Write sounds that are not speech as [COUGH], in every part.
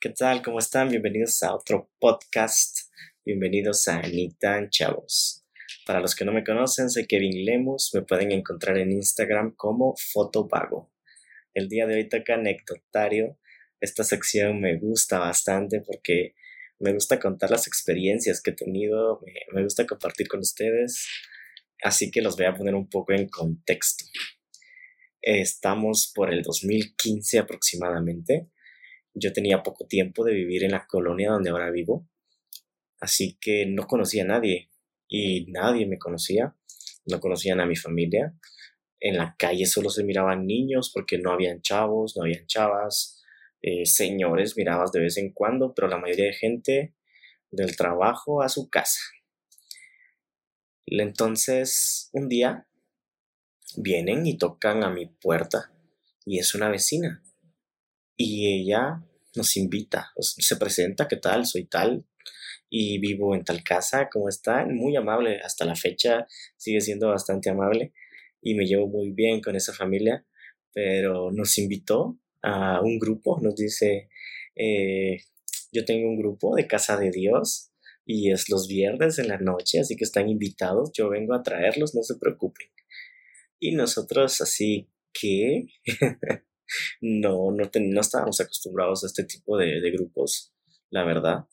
¿Qué tal? ¿Cómo están? Bienvenidos a otro podcast. Bienvenidos a Anitan Chavos. Para los que no me conocen, soy Kevin Lemus. Me pueden encontrar en Instagram como Fotopago. El día de hoy toca anecdotario. Esta sección me gusta bastante porque me gusta contar las experiencias que he tenido, me, me gusta compartir con ustedes, así que los voy a poner un poco en contexto. Estamos por el 2015 aproximadamente yo tenía poco tiempo de vivir en la colonia donde ahora vivo, así que no conocía a nadie y nadie me conocía, no conocían a mi familia. En la calle solo se miraban niños porque no habían chavos, no habían chavas, eh, señores mirabas de vez en cuando, pero la mayoría de gente del trabajo a su casa. Entonces, un día vienen y tocan a mi puerta y es una vecina. Y ella nos invita, se presenta, ¿qué tal? Soy tal y vivo en tal casa, ¿cómo está? Muy amable, hasta la fecha sigue siendo bastante amable y me llevo muy bien con esa familia, pero nos invitó a un grupo, nos dice, eh, yo tengo un grupo de Casa de Dios y es los viernes en la noche, así que están invitados, yo vengo a traerlos, no se preocupen. Y nosotros así, ¿qué? [LAUGHS] no, no, no estábamos acostumbrados a este tipo de, de grupos, la verdad.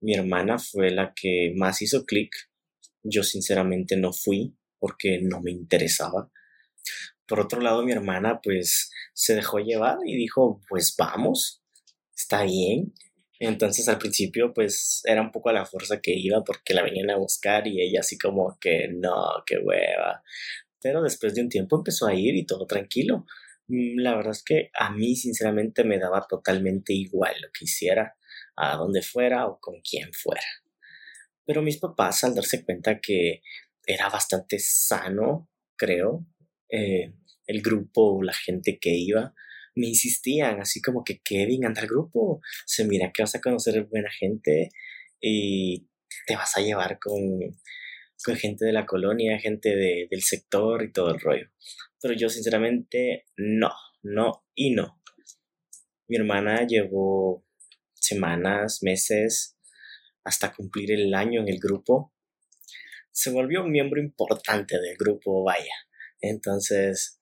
Mi hermana fue la que más hizo clic. Yo sinceramente no fui porque no me interesaba. Por otro lado, mi hermana pues se dejó llevar y dijo, pues vamos, está bien. Entonces al principio pues era un poco a la fuerza que iba porque la venían a buscar y ella así como que no, qué hueva. Pero después de un tiempo empezó a ir y todo tranquilo. Mm, la verdad es que a mí sinceramente me daba totalmente igual lo que hiciera, a donde fuera o con quién fuera. Pero mis papás al darse cuenta que era bastante sano, creo, eh, el grupo o la gente que iba, me insistían así como que Kevin, anda al grupo, se mira que vas a conocer buena gente y te vas a llevar con, con gente de la colonia, gente del sector y todo el rollo. Pero yo sinceramente no, no y no. Mi hermana llevó semanas, meses, hasta cumplir el año en el grupo. Se volvió un miembro importante del grupo, vaya. Entonces,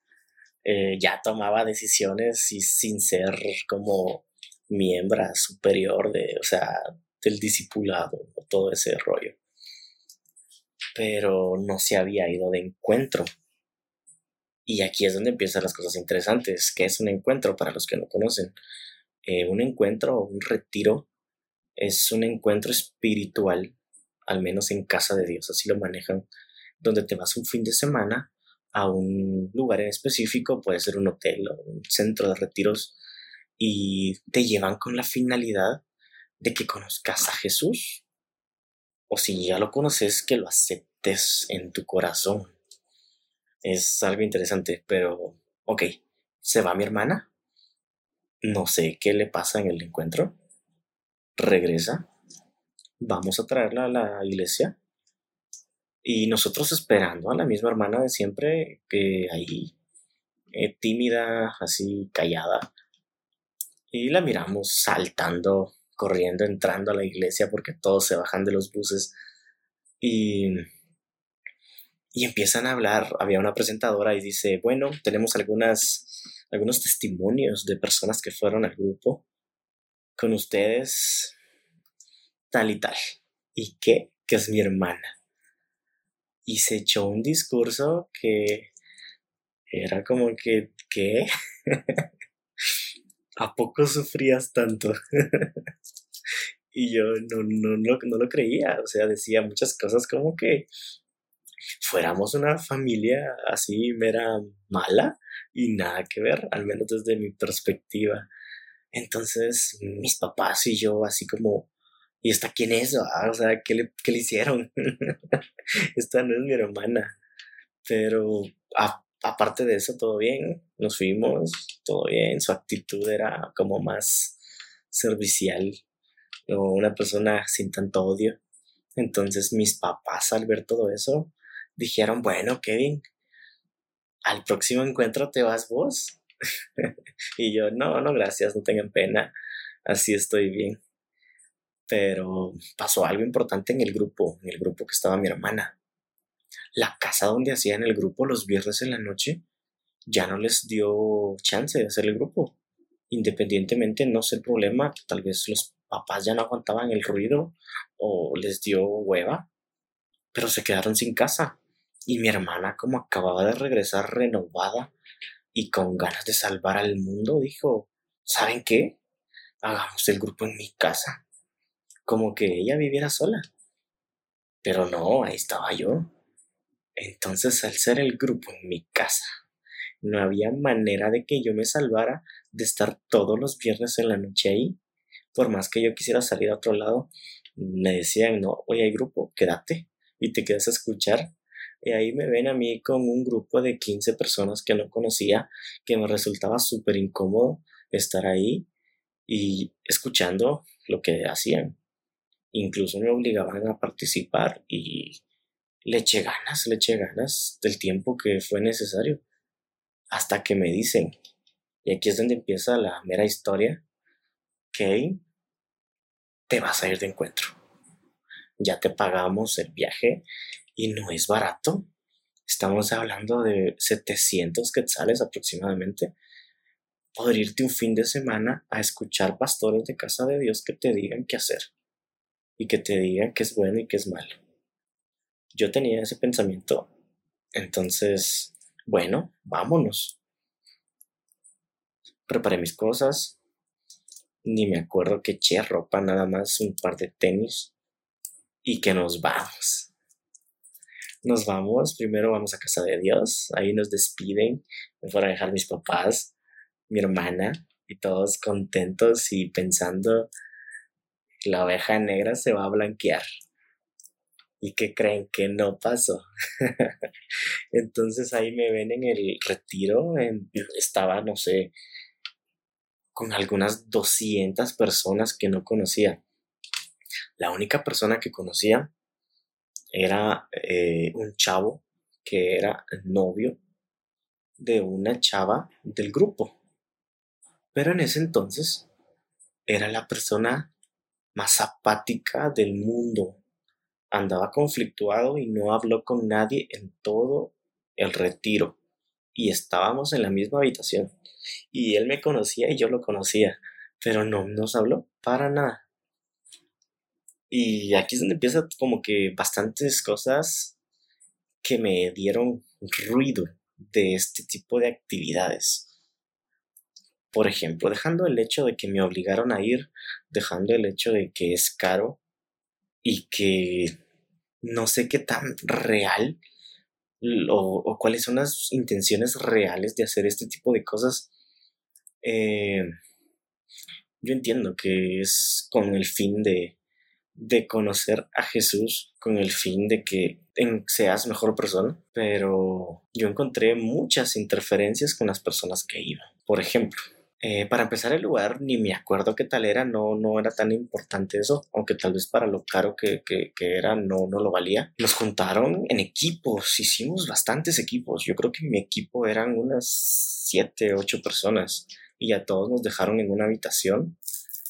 eh, ya tomaba decisiones y sin ser como miembro superior de, o sea, del discipulado todo ese rollo. Pero no se había ido de encuentro y aquí es donde empiezan las cosas interesantes, que es un encuentro para los que no conocen. Eh, un encuentro un retiro es un encuentro espiritual, al menos en casa de Dios, así lo manejan, donde te vas un fin de semana a un lugar en específico, puede ser un hotel o un centro de retiros, y te llevan con la finalidad de que conozcas a Jesús. O si ya lo conoces, que lo aceptes en tu corazón es algo interesante, pero ok, se va mi hermana, no sé qué le pasa en el encuentro, regresa, vamos a traerla a la iglesia y nosotros esperando a la misma hermana de siempre, que ahí, eh, tímida, así callada, y la miramos saltando, corriendo, entrando a la iglesia porque todos se bajan de los buses y y empiezan a hablar. Había una presentadora y dice, bueno, tenemos algunas, algunos testimonios de personas que fueron al grupo con ustedes, tal y tal. ¿Y qué? Que es mi hermana. Y se echó un discurso que era como que, ¿qué? [LAUGHS] ¿A poco sufrías tanto? [LAUGHS] y yo no, no, no, no lo creía, o sea, decía muchas cosas como que fuéramos una familia así mera mala y nada que ver, al menos desde mi perspectiva. Entonces, mis papás y yo así como, ¿y esta quién es? Ah, o sea, ¿qué le, qué le hicieron? [LAUGHS] esta no es mi hermana. Pero aparte de eso, todo bien, nos fuimos, todo bien, su actitud era como más servicial, o una persona sin tanto odio. Entonces mis papás al ver todo eso, dijeron, bueno, Kevin, al próximo encuentro te vas vos. [LAUGHS] y yo, no, no, gracias, no tengan pena. así estoy bien. Pero pasó algo importante en el grupo, en el grupo que estaba mi hermana. La casa donde hacían el grupo los viernes en la noche ya no les dio chance de hacer el grupo. Independientemente, no sé el problema, tal vez los papás ya no aguantaban el ruido o les dio hueva, pero se quedaron sin casa. Y mi hermana, como acababa de regresar renovada y con ganas de salvar al mundo, dijo, ¿saben qué? Hagamos el grupo en mi casa. Como que ella viviera sola. Pero no, ahí estaba yo. Entonces, al ser el grupo en mi casa, no había manera de que yo me salvara de estar todos los viernes en la noche ahí. Por más que yo quisiera salir a otro lado, me decían, no, hoy hay grupo, quédate y te quedas a escuchar. Y ahí me ven a mí con un grupo de 15 personas que no conocía, que me resultaba súper incómodo estar ahí y escuchando lo que hacían. Incluso me obligaban a participar y le eché ganas, le eché ganas del tiempo que fue necesario. Hasta que me dicen, y aquí es donde empieza la mera historia, que te vas a ir de encuentro. Ya te pagamos el viaje y no es barato. Estamos hablando de 700 quetzales aproximadamente. Poder irte un fin de semana a escuchar pastores de casa de Dios que te digan qué hacer y que te digan qué es bueno y qué es malo. Yo tenía ese pensamiento. Entonces, bueno, vámonos. Preparé mis cosas. Ni me acuerdo que eché ropa, nada más un par de tenis. Y que nos vamos. Nos vamos, primero vamos a casa de Dios, ahí nos despiden, me fueron a dejar mis papás, mi hermana, y todos contentos y pensando, la oveja negra se va a blanquear. ¿Y qué creen que no pasó? [LAUGHS] Entonces ahí me ven en el retiro, estaba, no sé, con algunas 200 personas que no conocía. La única persona que conocía era eh, un chavo que era novio de una chava del grupo. Pero en ese entonces era la persona más apática del mundo andaba conflictuado y no habló con nadie en todo el retiro. Y estábamos en la misma habitación. Y él me conocía y yo lo conocía, pero no nos habló para nada. Y aquí es donde empieza como que bastantes cosas que me dieron ruido de este tipo de actividades. Por ejemplo, dejando el hecho de que me obligaron a ir, dejando el hecho de que es caro, y que no sé qué tan real o, cuáles son las intenciones reales de hacer este tipo de cosas. Eh, yo entiendo que es con el fin de, de conocer a Jesús, con el fin de que seas mejor persona, pero yo encontré muchas interferencias con las personas que iban. Por ejemplo, eh, para empezar el lugar, ni me acuerdo qué tal era, no, no era tan importante eso, aunque tal vez para lo caro que, que, que, era no, no lo valía. Nos juntaron en equipos, hicimos bastantes equipos, yo creo que mi equipo eran unas 7, 8 personas y a todos nos dejaron en una habitación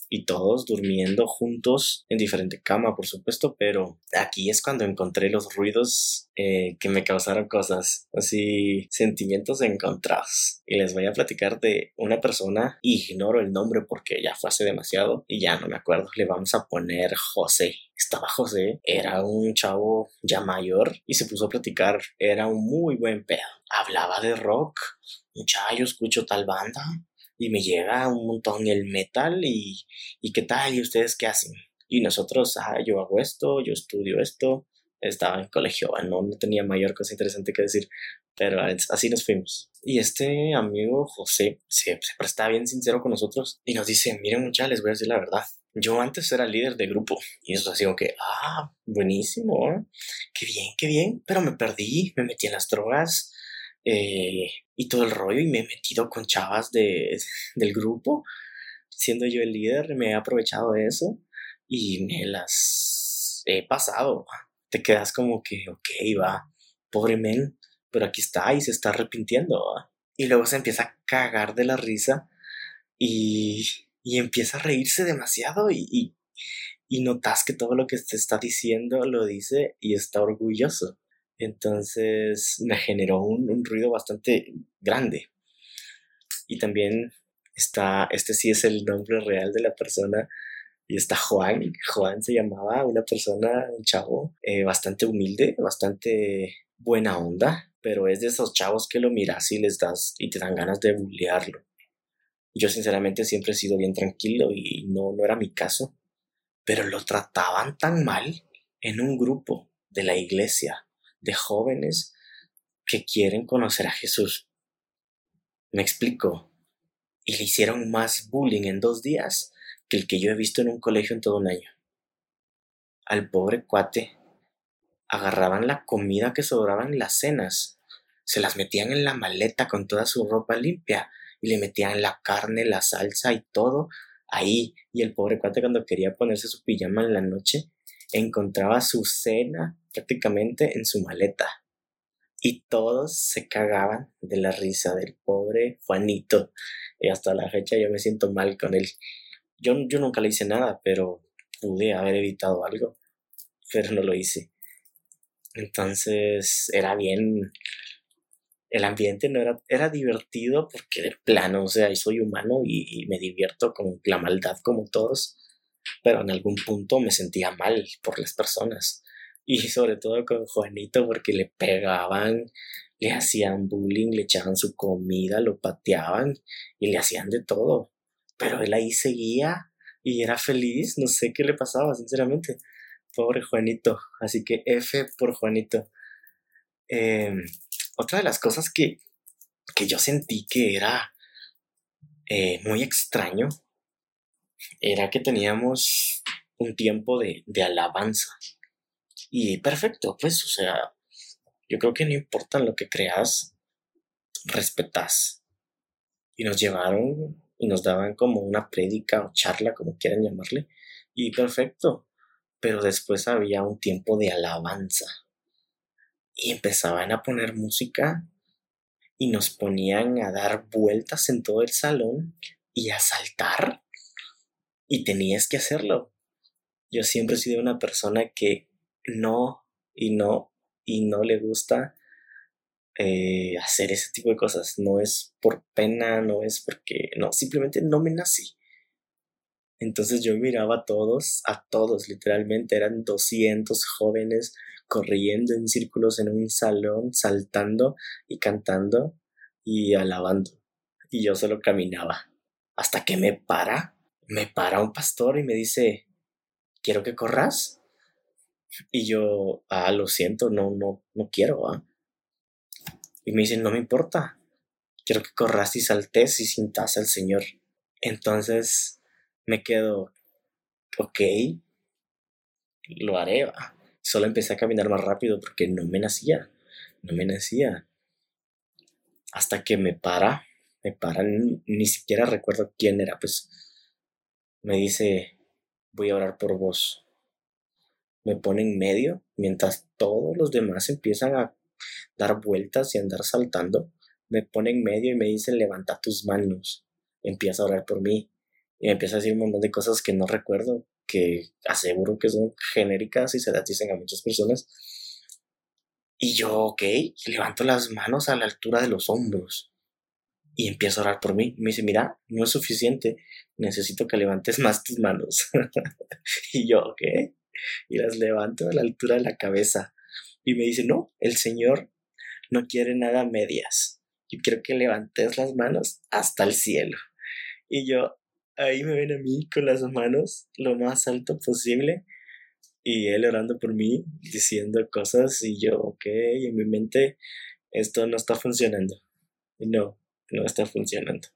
y todos durmiendo juntos en diferente cama, por supuesto, pero aquí es cuando encontré los ruidos eh, que me causaron cosas, así sentimientos encontrados. Y les voy a platicar de una persona, ignoro el nombre porque ya fue hace demasiado y ya no me acuerdo, le vamos a poner José. Estaba José, era un chavo ya mayor y se puso a platicar, era un muy buen pedo. Hablaba de rock, muchacho, escucho tal banda, y me llega un montón el metal y, y qué tal y ustedes qué hacen. Y nosotros, ah, yo hago esto, yo estudio esto, estaba en colegio, no, no tenía mayor cosa interesante que decir, pero así nos fuimos. Y este amigo José se, se prestaba bien sincero con nosotros y nos dice, miren muchachos, les voy a decir la verdad. Yo antes era líder de grupo y eso así como que, ah, buenísimo, ¿eh? qué bien, qué bien, pero me perdí, me metí en las drogas, eh, y todo el rollo y me he metido con chavas de, del grupo. Siendo yo el líder, me he aprovechado de eso y me las he pasado. Te quedas como que, ok, va, pobre men, pero aquí está y se está arrepintiendo. Y luego se empieza a cagar de la risa y, y empieza a reírse demasiado y, y, notas que todo lo que te está diciendo lo dice y está orgulloso. Entonces me generó un, un ruido bastante grande. Y también está, este sí es el nombre real de la persona, y está Juan. Juan se llamaba una persona, un chavo, eh, bastante humilde, bastante buena onda, pero es de esos chavos que lo miras y les das y te dan ganas de bullearlo. Yo sinceramente siempre he sido bien tranquilo y no, no era mi caso, pero lo trataban tan mal en un grupo de la iglesia de jóvenes que quieren conocer a Jesús. Me explico. Y le hicieron más bullying en dos días que el que yo he visto en un colegio en todo un año. Al pobre cuate agarraban la comida que sobraba en las cenas, se las metían en la maleta con toda su ropa limpia y le metían la carne, la salsa y todo ahí. Y el pobre cuate cuando quería ponerse su pijama en la noche, encontraba su cena prácticamente en su maleta. Y todos se cagaban de la risa del pobre Juanito. Y hasta la fecha yo me siento mal con él. Yo, yo nunca le hice nada, pero pude haber evitado algo, pero no lo hice. Entonces era bien, el ambiente no era, era divertido porque de plano, o sea, soy humano y, me divierto con la maldad como todos, pero en algún punto me sentía mal por las personas y sobre todo con Juanito porque le pegaban, le hacían bullying, le echaban su comida, lo pateaban y le hacían de todo pero él ahí seguía y era feliz, no sé qué le pasaba, sinceramente. Pobre Juanito, así que F por Juanito. Em, otra de las cosas que, que yo sentí que era eh, muy extraño era que teníamos un tiempo de, de alabanza. Y perfecto, pues, o sea, yo creo que no importa lo que creas, respetas. Y nos llevaron y nos daban como una prédica o charla, como quieran llamarle, y perfecto. Pero después había un tiempo de alabanza y empezaban a poner música y nos ponían a dar vueltas en todo el salón y a saltar y tenías que hacerlo. Yo siempre he sido una persona que no y no y no le gusta eh, hacer ese tipo de cosas. No es por pena, no es porque, no, simplemente no me nací. Entonces yo miraba a todos, a todos, literalmente eran 200 jóvenes corriendo en círculos en un salón, saltando y cantando y alabando. Y yo solo caminaba. Hasta que me para, me para un pastor y me dice, quiero que corras. Y yo, ah, lo siento, no, no, no quiero, ¿ah? Y me dicen, no me importa, quiero que corras y saltes y sintas al Señor. Entonces me quedo, ok, lo haré. Solo empecé a caminar más rápido porque no me nacía, no me nacía. Hasta que me para, me para, ni, siquiera recuerdo quién era, pues me dice, voy a orar por vos. Me pone en medio mientras todos los demás empiezan a dar vueltas y andar saltando, me pone en medio y me dice levanta tus manos, empieza a orar por mí y me empieza a decir un montón de cosas que no recuerdo, que aseguro que son genéricas y se las dicen a muchas personas. Y yo, ok, levanto las manos a la altura de los hombros y empiezo a orar por mí. Me dice, mira, no es suficiente, necesito que levantes más tus manos. [LAUGHS] y yo, ok, y las levanto a la altura de la cabeza. Y me dice, no, el Señor no quiere nada medias. Yo quiero que levantes las manos hasta el cielo. Y yo, ahí me ven a mí con las manos lo más alto posible. Y él orando por mí, diciendo cosas. Y yo, ok, en mi mente, esto no está funcionando. No, no está funcionando.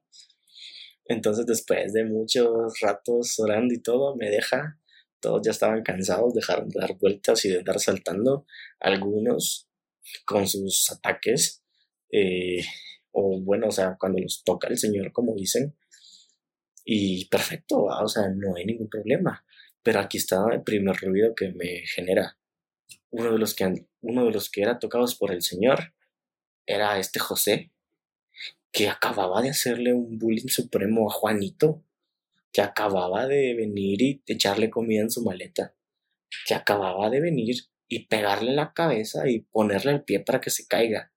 Entonces después de muchos ratos orando y todo, me deja todos ya estaban cansados, dejaron de dar vueltas y de andar saltando, algunos con sus ataques, eh, o bueno, o sea, cuando los toca el Señor, como dicen, y perfecto, o sea, no hay ningún problema. Pero aquí está el primer ruido que me genera. Uno de los que, uno de los que era tocados por el Señor era este José, que acababa de hacerle un bullying supremo a Juanito que acababa de venir y echarle comida en su maleta, que acababa de venir y pegarle la cabeza y ponerle el pie para que se caiga.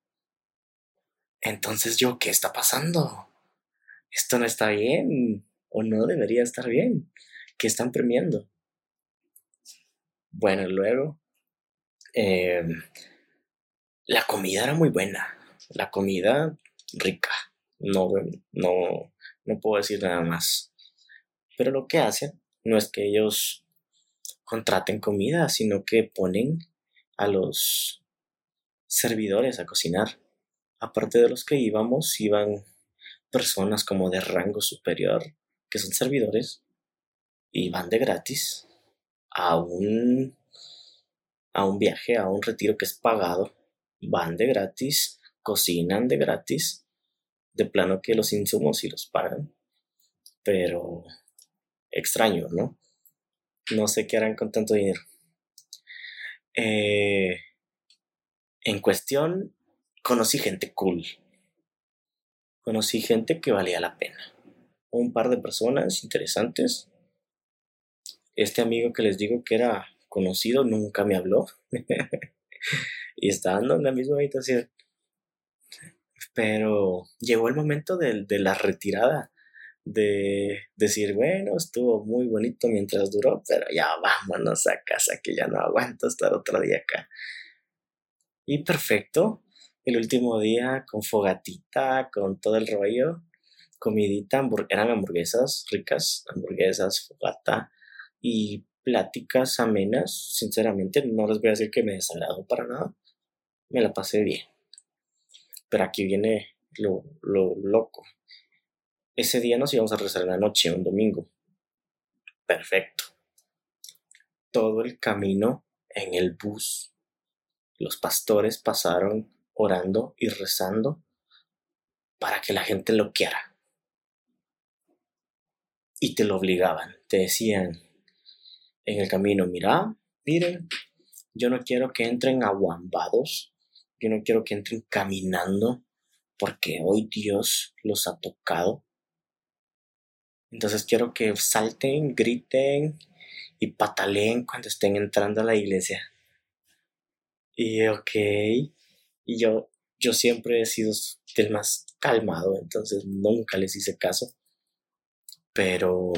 Entonces yo, ¿qué está pasando? Esto no está bien o no debería estar bien. ¿Qué están premiando? Bueno, luego, em, la comida era muy buena. La comida rica. No, no, no puedo decir nada más. Pero lo que hacen no es que ellos contraten comida, sino que ponen a los servidores a cocinar. Aparte de los que íbamos, iban personas como de rango superior, que son servidores, y van de gratis a un, a un viaje, a un retiro que es pagado. Van de gratis, cocinan de gratis, de plano que los insumos sí los pagan, pero extraño, ¿no? No sé qué harán con tanto dinero. Eh, en cuestión, conocí gente cool. Conocí gente que valía la pena. Un par de personas interesantes. Este amigo que les digo que era conocido nunca me habló. [LAUGHS] y estando en la misma habitación. Pero llegó el momento de la retirada de decir, bueno, estuvo muy bonito mientras duró, pero ya vámonos a casa, que ya no aguanto estar otro día acá. Y perfecto, el último día con fogatita, con todo el rollo, comidita, eran hamburguesas ricas, hamburguesas, fogata y pláticas amenas. Sinceramente, no les voy a decir que me desagradó para nada, me la pasé bien. Pero aquí viene lo, lo loco ese día nos íbamos a rezar en la noche, un domingo. Perfecto. Todo el camino en el bus, los pastores pasaron orando y rezando para que la gente lo quiera. Y te lo obligaban, te decían en el camino, mira, miren, yo no quiero que entren aguambados, yo no quiero que entren caminando, porque hoy Dios los ha tocado entonces quiero que salten, griten y pataleen cuando estén entrando a la iglesia. Y ok, y yo, yo siempre he sido el más calmado, entonces nunca les hice caso. Pero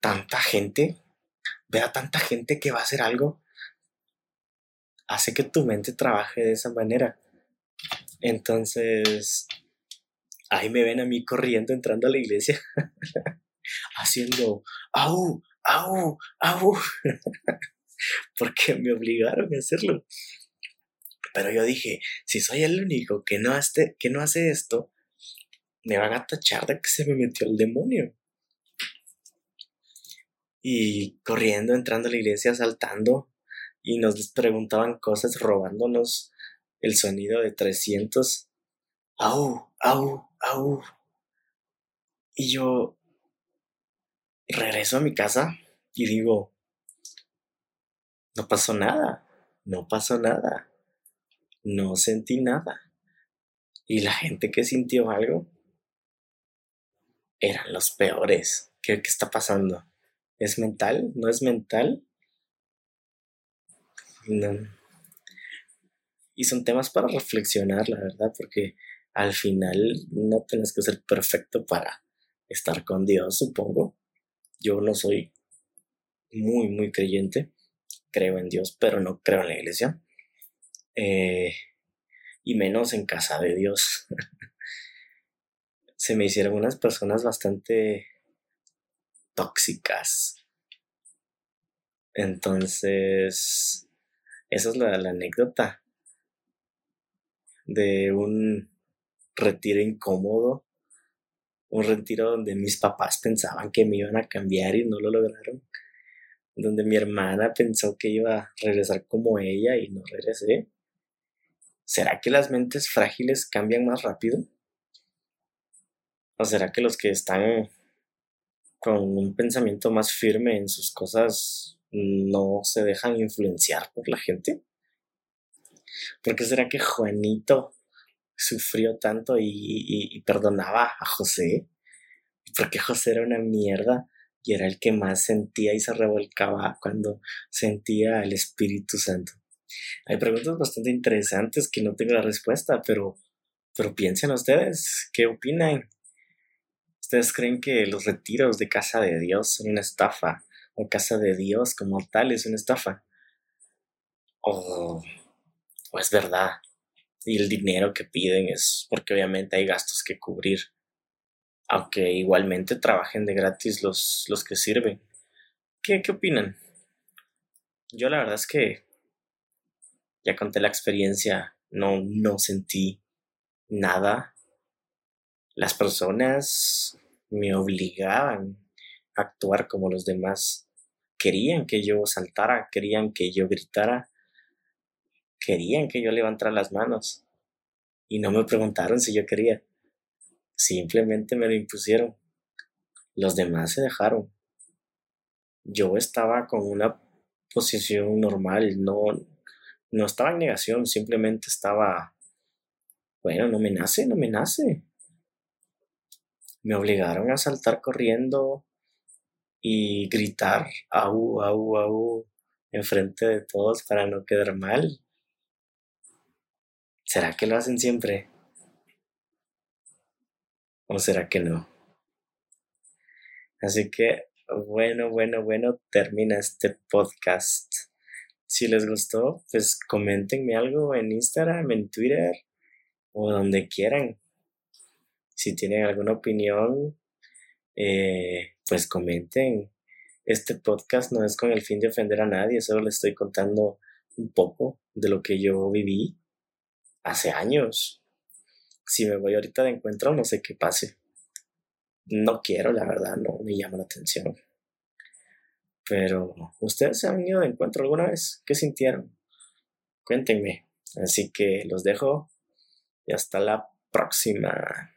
tanta gente, ver a tanta gente que va a hacer algo, hace que tu mente trabaje de esa manera. Entonces, ahí me ven a mí corriendo entrando a la iglesia, [LAUGHS] haciendo au, au, au, [LAUGHS] porque me obligaron a hacerlo. Pero yo dije, si soy el único que no, hace, que no hace esto, me van a tachar de que se me metió el demonio. Y corriendo, entrando a la iglesia, saltando, y nos preguntaban cosas, robándonos el sonido de 300. ¡Au! ¡Au! Y yo regreso a mi casa y digo, no pasó nada, no pasó nada, no sentí nada. Y la gente que sintió algo eran los peores. ¿Qué, qué está pasando? ¿Es mental? ¿No es mental? No. Y son temas para reflexionar, la verdad, porque al final no tienes que ser perfecto para estar con Dios, supongo. Yo no soy muy, muy creyente. Creo en Dios, pero no creo en la iglesia. Eh, y menos en casa de Dios. [LAUGHS] Se me hicieron unas personas bastante tóxicas. Entonces, esa es la anécdota de un retiro incómodo, un retiro donde mis papás pensaban que me iban a cambiar y no lo lograron, donde mi hermana pensó que iba a regresar como ella y no regresé. ¿Será que las mentes frágiles cambian más rápido? ¿O será que los que están con un pensamiento más firme en sus cosas no se dejan influenciar por la gente? ¿Por qué será que Juanito sufrió tanto y, perdonaba a José. porque José era una mierda y era el que más sentía y se revolcaba cuando sentía el Espíritu Santo. Hay preguntas bastante interesantes que no tengo la respuesta, pero, pero piensen ustedes, ¿qué opinan? ¿Ustedes creen que los retiros de casa de Dios son una estafa? ¿O casa de Dios como tal es una estafa? ¿O, o es verdad? Y el dinero que piden es porque obviamente hay gastos que cubrir aunque igualmente trabajen de gratis los, los que sirven. ¿Qué, ¿Qué opinan? Yo la verdad es que ya conté la experiencia, no, no sentí nada. Las personas me obligaban a actuar como los demás. Querían que yo saltara, querían que yo gritara, querían que yo levantara las manos. Y no me preguntaron si yo quería. Simplemente me lo impusieron. Los demás se dejaron. Yo estaba con una posición normal, no, no estaba en negación, simplemente estaba, bueno, no me nace, no me nace. Me obligaron a saltar corriendo y gritar, au, au, au, enfrente de todos para no quedar mal. ¿Será que lo hacen siempre? ¿O será que no? Así que, bueno, bueno, bueno, termina este podcast. Si les gustó, pues coméntenme algo en Instagram, en Twitter o donde quieran. Si tienen alguna opinión, eh, pues comenten. Este podcast no es con el fin de ofender a nadie, solo les estoy contando un poco de lo que yo viví hace años si me voy ahorita de encuentro, no sé qué pase. No quiero, la verdad, no me llama la atención. Pero, ¿ustedes se han ido de encuentro alguna vez? ¿Qué sintieron? Cuéntenme. Así que los dejo y hasta la próxima.